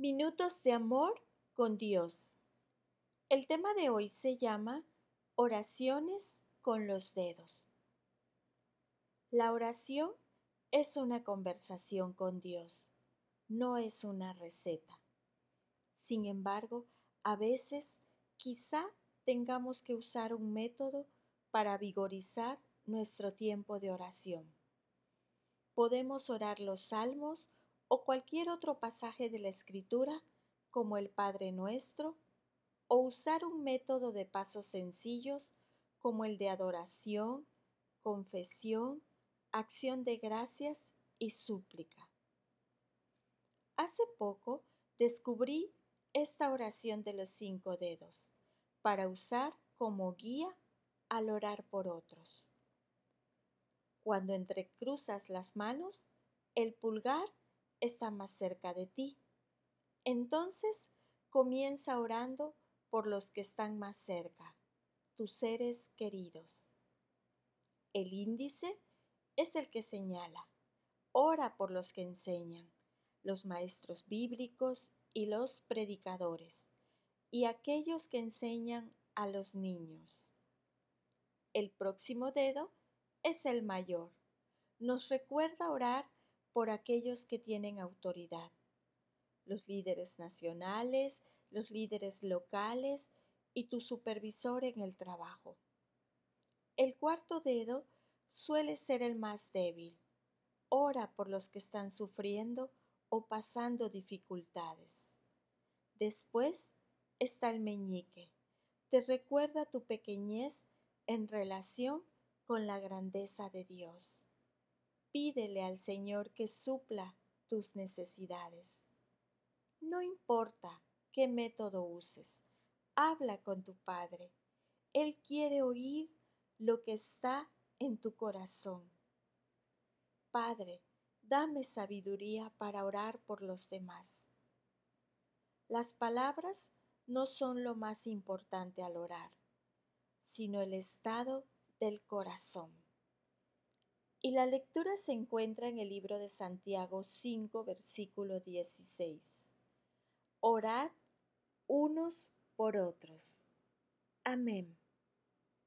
Minutos de amor con Dios. El tema de hoy se llama Oraciones con los dedos. La oración es una conversación con Dios, no es una receta. Sin embargo, a veces quizá tengamos que usar un método para vigorizar nuestro tiempo de oración. Podemos orar los salmos o cualquier otro pasaje de la Escritura, como el Padre Nuestro, o usar un método de pasos sencillos como el de adoración, confesión, acción de gracias y súplica. Hace poco descubrí esta oración de los cinco dedos para usar como guía al orar por otros. Cuando entrecruzas las manos, el pulgar está más cerca de ti. Entonces comienza orando por los que están más cerca, tus seres queridos. El índice es el que señala. Ora por los que enseñan, los maestros bíblicos y los predicadores, y aquellos que enseñan a los niños. El próximo dedo es el mayor. Nos recuerda orar por aquellos que tienen autoridad, los líderes nacionales, los líderes locales y tu supervisor en el trabajo. El cuarto dedo suele ser el más débil. Ora por los que están sufriendo o pasando dificultades. Después está el meñique. Te recuerda tu pequeñez en relación con la grandeza de Dios. Pídele al Señor que supla tus necesidades. No importa qué método uses, habla con tu Padre. Él quiere oír lo que está en tu corazón. Padre, dame sabiduría para orar por los demás. Las palabras no son lo más importante al orar, sino el estado del corazón. Y la lectura se encuentra en el libro de Santiago 5, versículo 16. Orad unos por otros. Amén.